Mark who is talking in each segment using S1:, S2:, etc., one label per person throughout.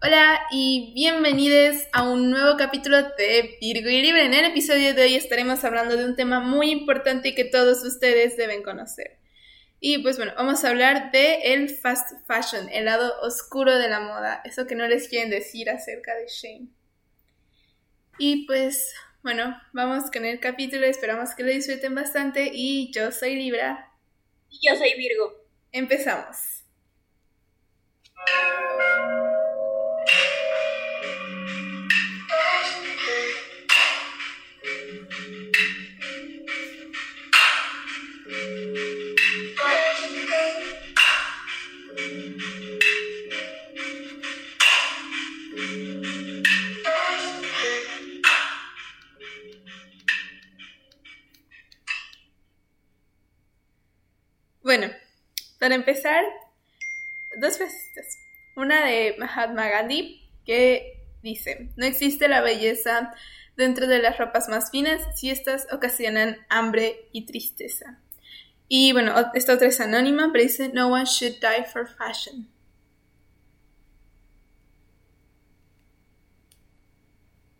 S1: Hola y bienvenidos a un nuevo capítulo de Virgo y Libre. En el episodio de hoy estaremos hablando de un tema muy importante que todos ustedes deben conocer. Y pues bueno, vamos a hablar de el fast fashion, el lado oscuro de la moda, eso que no les quieren decir acerca de Shane. Y pues bueno, vamos con el capítulo, esperamos que lo disfruten bastante y yo soy Libra.
S2: Y yo soy Virgo.
S1: Empezamos. Para empezar, dos frases. Una de Mahatma Gandhi que dice, no existe la belleza dentro de las ropas más finas si estas ocasionan hambre y tristeza. Y bueno, esta otra es anónima, pero dice, no one should die for fashion.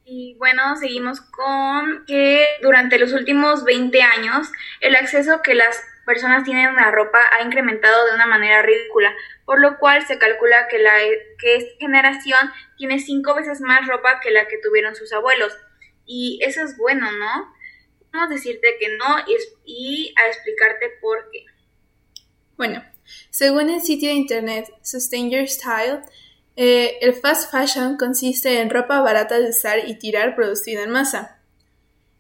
S2: Y bueno, seguimos con que durante los últimos 20 años el acceso que las personas tienen una ropa ha incrementado de una manera ridícula, por lo cual se calcula que, la, que esta generación tiene cinco veces más ropa que la que tuvieron sus abuelos. Y eso es bueno, ¿no? Vamos a decirte que no y, a explicarte por qué.
S1: Bueno, según el sitio de internet Sustain Your Style, eh, el fast fashion consiste en ropa barata de usar y tirar producida en masa.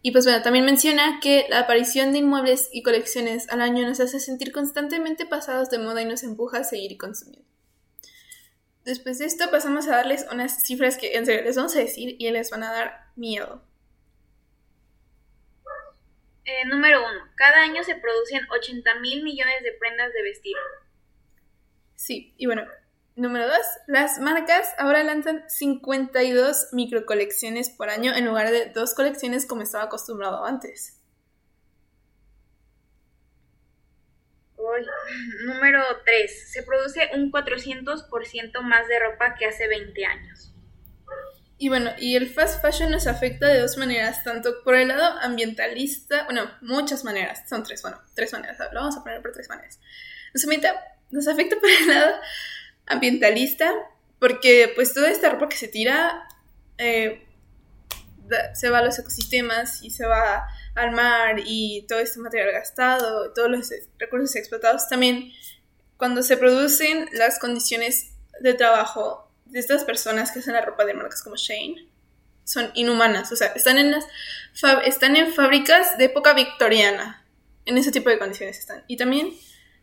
S1: Y pues bueno, también menciona que la aparición de inmuebles y colecciones al año nos hace sentir constantemente pasados de moda y nos empuja a seguir consumiendo. Después de esto pasamos a darles unas cifras que en serio les vamos a decir y les van a dar miedo.
S2: Eh, número uno, cada año se producen 80 mil millones de prendas de vestir.
S1: Sí, y bueno, Número 2. Las marcas ahora lanzan 52 microcolecciones por año en lugar de dos colecciones como estaba acostumbrado antes.
S2: número 3. Se produce un 400% más de ropa que hace 20 años.
S1: Y bueno, y el fast fashion nos afecta de dos maneras, tanto por el lado ambientalista, bueno, muchas maneras, son tres, bueno, tres maneras, lo vamos a poner por tres maneras. Nos afecta, nos afecta por el lado ambientalista, porque pues toda esta ropa que se tira eh, se va a los ecosistemas y se va al mar y todo este material gastado, todos los recursos explotados, también cuando se producen las condiciones de trabajo de estas personas que hacen la ropa de marcas como Shane son inhumanas, o sea, están en las están en fábricas de época victoriana, en ese tipo de condiciones están. Y también,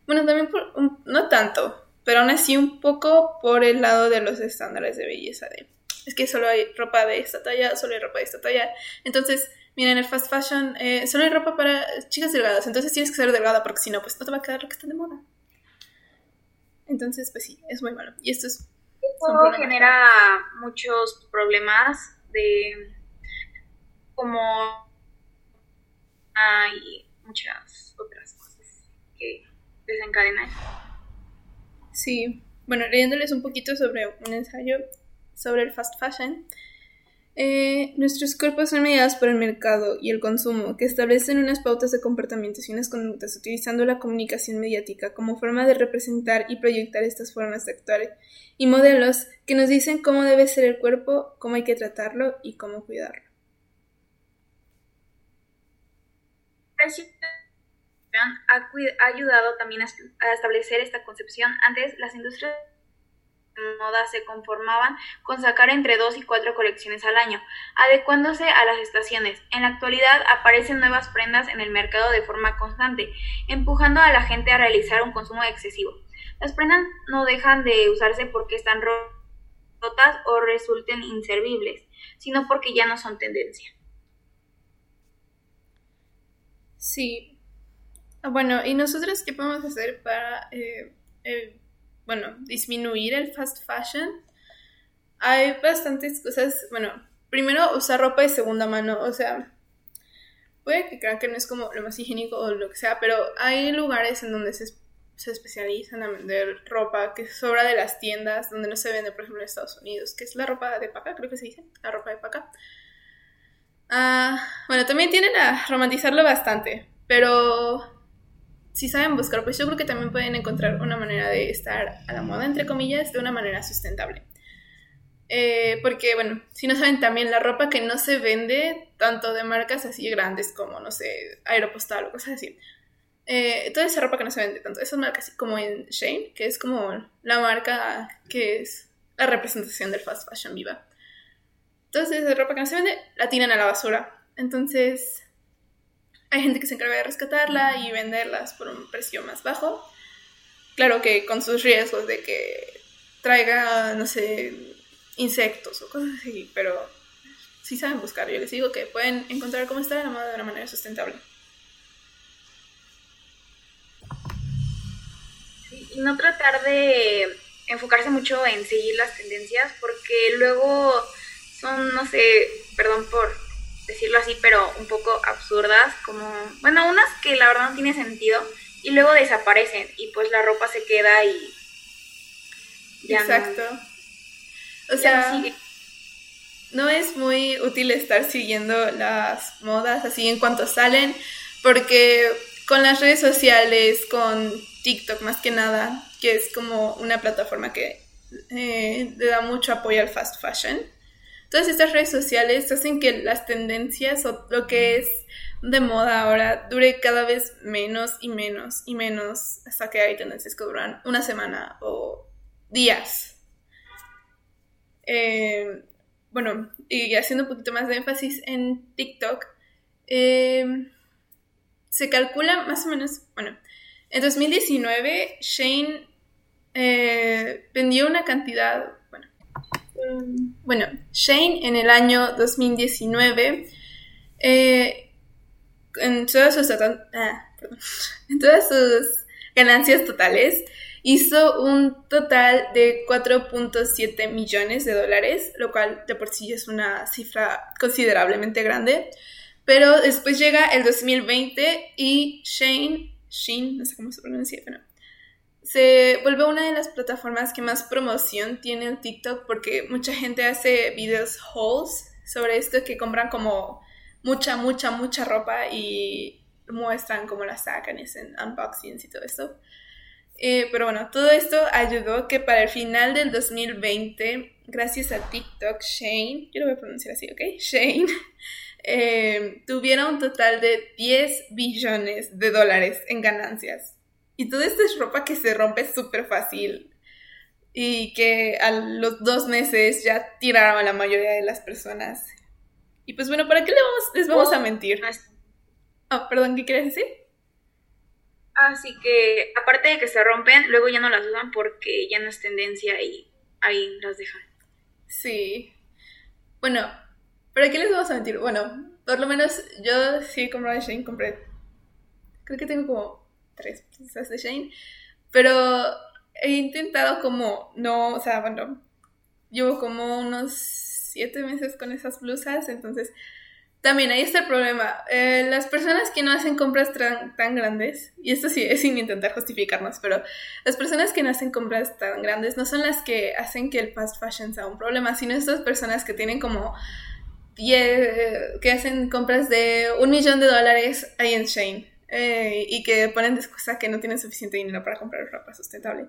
S1: bueno, también por, no tanto, pero aún así un poco por el lado de los estándares de belleza de es que solo hay ropa de esta talla, solo hay ropa de esta talla. Entonces, miren, el fast fashion eh, solo hay ropa para chicas delgadas, entonces tienes que ser delgada porque si no, pues no te va a quedar lo que está de moda. Entonces, pues sí, es muy malo. Y esto es...
S2: Esto genera muchos problemas de como hay muchas otras cosas que desencadenan
S1: Sí, bueno, leyéndoles un poquito sobre un ensayo sobre el fast fashion. Eh, nuestros cuerpos son mediados por el mercado y el consumo, que establecen unas pautas de comportamientos y unas conductas utilizando la comunicación mediática como forma de representar y proyectar estas formas de actuar y modelos que nos dicen cómo debe ser el cuerpo, cómo hay que tratarlo y cómo cuidarlo
S2: ha, ayudado también a, establecer esta concepción. Antes las industrias de moda se conformaban con sacar entre dos y cuatro colecciones al año, adecuándose a las estaciones. En la actualidad aparecen nuevas prendas en el mercado de forma constante, empujando a la gente a realizar un consumo excesivo. Las prendas no dejan de usarse porque están rotas o resulten inservibles, sino porque ya no son tendencia.
S1: Sí, bueno, ¿y nosotros qué podemos hacer para, eh, eh, bueno, disminuir el fast fashion? Hay bastantes cosas, bueno, primero usar ropa de segunda mano, o sea, puede que crean que no es como lo más higiénico o lo que sea, pero hay lugares en donde se se especializan a vender ropa que sobra de las tiendas donde no se vende, por ejemplo, en Estados Unidos, que es la ropa de paca, creo que se dice, la ropa de paca. Ah, bueno, también tienen a romantizarlo bastante, pero si saben buscar, pues yo creo que también pueden encontrar una manera de estar a la moda, entre comillas, de una manera sustentable. Eh, porque, bueno, si no saben también la ropa que no se vende, tanto de marcas así grandes como, no sé, Aeropostal o cosas así. Eh, toda esa ropa que no se vende tanto, esas marcas como en Shane, que es como la marca que es la representación del fast fashion viva. Entonces, esa ropa que no se vende, la tiran a la basura. Entonces, hay gente que se encarga de rescatarla y venderlas por un precio más bajo. Claro que con sus riesgos de que traiga, no sé, insectos o cosas así, pero si saben buscar. Yo les digo que pueden encontrar cómo estar moda de una manera sustentable.
S2: y no tratar de enfocarse mucho en seguir las tendencias, porque luego son, no sé, perdón por decirlo así, pero un poco absurdas, como, bueno, unas que la verdad no tiene sentido, y luego desaparecen, y pues la ropa se queda y...
S1: Exacto. o sea, no es muy útil estar siguiendo las modas así en cuanto salen, porque con las redes sociales, con TikTok más que nada, que es como una plataforma que eh, le da mucho apoyo al fast fashion. Todas estas redes sociales hacen que las tendencias o lo que es de moda ahora dure cada vez menos y menos y menos hasta que hay tendencias que duran una semana o días. Eh, bueno, y haciendo un poquito más de énfasis en TikTok, eh, se calcula más o menos, bueno, en 2019 Shane eh, vendió una cantidad, bueno, Shane en el año 2019, eh, en, todas sus, ah, en todas sus ganancias totales, hizo un total de 4.7 millones de dólares, lo cual de por sí es una cifra considerablemente grande. Pero después llega el 2020 y Shane, Shane, no sé cómo se pronuncia, pero se vuelve una de las plataformas que más promoción tiene en TikTok porque mucha gente hace videos hauls sobre esto que compran como mucha, mucha, mucha ropa y muestran cómo la sacan, en unboxings y todo esto. Eh, pero bueno, todo esto ayudó que para el final del 2020, gracias a TikTok, Shane, yo lo voy a pronunciar así, ¿ok? Shane eh, tuviera un total de 10 billones de dólares en ganancias. Y todo esto es ropa que se rompe súper fácil y que a los dos meses ya tiraron a la mayoría de las personas. Y pues bueno, ¿para qué le vamos, les vamos a mentir? Oh, perdón, ¿qué quieres decir?
S2: Así que, aparte de que se rompen, luego ya no las usan porque ya no es tendencia y ahí las dejan.
S1: Sí. Bueno, ¿Para qué les vamos a mentir? Bueno, por lo menos yo sí compré Shane, compré. Creo que tengo como tres piezas de Shane. Pero he intentado como no, o sea, bueno, llevo como unos siete meses con esas blusas, entonces también ahí está el problema. Eh, las personas que no hacen compras tan, tan, grandes, y esto sí es sin intentar justificarnos, pero las personas que no hacen compras tan grandes no son las que hacen que el fast fashion sea un problema, sino estas personas que tienen como eh, que hacen compras de un millón de dólares ahí en Shane eh, y que ponen de que no tienen suficiente dinero para comprar ropa sustentable.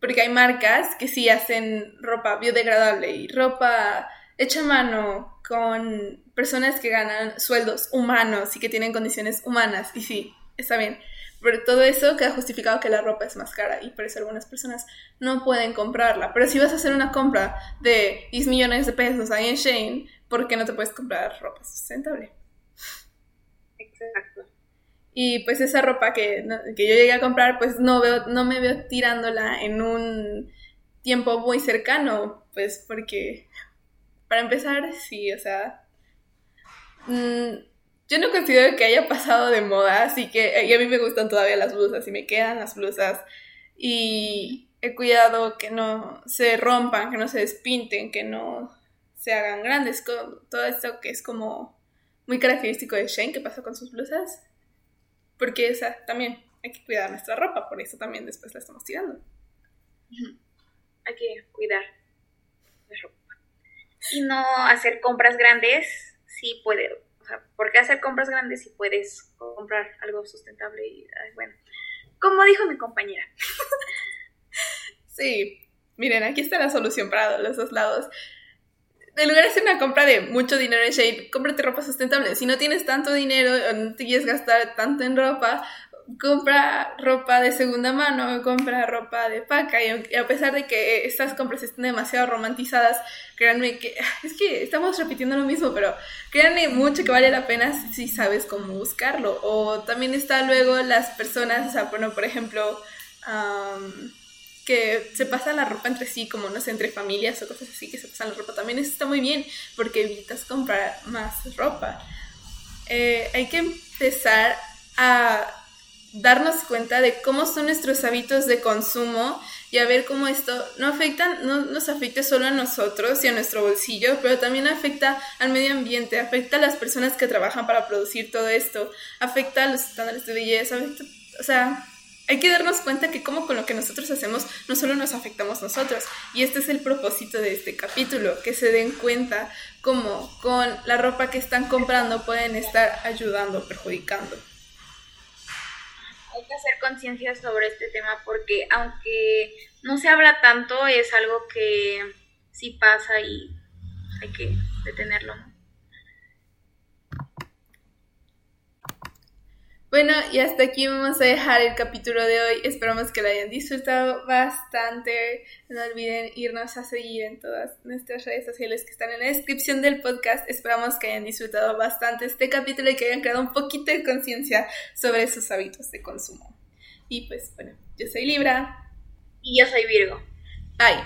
S1: Porque hay marcas que sí hacen ropa biodegradable y ropa hecha a mano con personas que ganan sueldos humanos y que tienen condiciones humanas. Y sí, está bien. Pero todo eso queda justificado que la ropa es más cara y por eso algunas personas no pueden comprarla. Pero si vas a hacer una compra de 10 millones de pesos ahí en Shane, porque no te puedes comprar ropa sustentable.
S2: Exacto.
S1: Y pues esa ropa que, que yo llegué a comprar, pues no, veo, no me veo tirándola en un tiempo muy cercano, pues porque, para empezar, sí, o sea, mm, yo no considero que haya pasado de moda, así que y a mí me gustan todavía las blusas y me quedan las blusas y he cuidado que no se rompan, que no se despinten, que no se hagan grandes, todo esto que es como muy característico de Shane que pasó con sus blusas. Porque esa también hay que cuidar nuestra ropa, por eso también después la estamos tirando.
S2: Hay que cuidar la ropa. Y no hacer compras grandes si puedes. O sea, ¿por qué hacer compras grandes si puedes comprar algo sustentable? Y, bueno, como dijo mi compañera.
S1: sí, miren, aquí está la solución para los dos lados en lugar de hacer una compra de mucho dinero en Shape, cómprate ropa sustentable. Si no tienes tanto dinero o no te quieres gastar tanto en ropa, compra ropa de segunda mano, compra ropa de paca. Y a pesar de que estas compras estén demasiado romantizadas, créanme que es que estamos repitiendo lo mismo, pero créanme mucho que vale la pena si, sabes cómo buscarlo. O también está luego las personas, o sea, bueno, por ejemplo, que se pasan la ropa entre sí, como no sé, entre familias o cosas así, que se pasan la ropa, también eso está muy bien, porque evitas comprar más ropa. Eh, hay que empezar a darnos cuenta de cómo son nuestros hábitos de consumo y a ver cómo esto no afecta, no nos afecta solo a nosotros y a nuestro bolsillo, pero también afecta al medio ambiente, afecta a las personas que trabajan para producir todo esto, afecta a los estándares de belleza, afecta, o sea, hay que darnos cuenta que como con lo que nosotros hacemos no solo nos afectamos nosotros, y este es el propósito de este capítulo, que se den cuenta cómo con la ropa que están comprando pueden estar ayudando, perjudicando.
S2: Hay que hacer conciencia sobre este tema porque aunque no se habla tanto, es algo que sí pasa y hay que detenerlo.
S1: Bueno, y hasta aquí vamos a dejar el capítulo de hoy. Esperamos que lo hayan disfrutado bastante. No olviden irnos a seguir en todas nuestras redes sociales que están en la descripción del podcast. Esperamos que hayan disfrutado bastante este capítulo y que hayan creado un poquito de conciencia sobre sus hábitos de consumo. Y pues bueno, yo soy Libra.
S2: Y yo soy Virgo.
S1: Bye.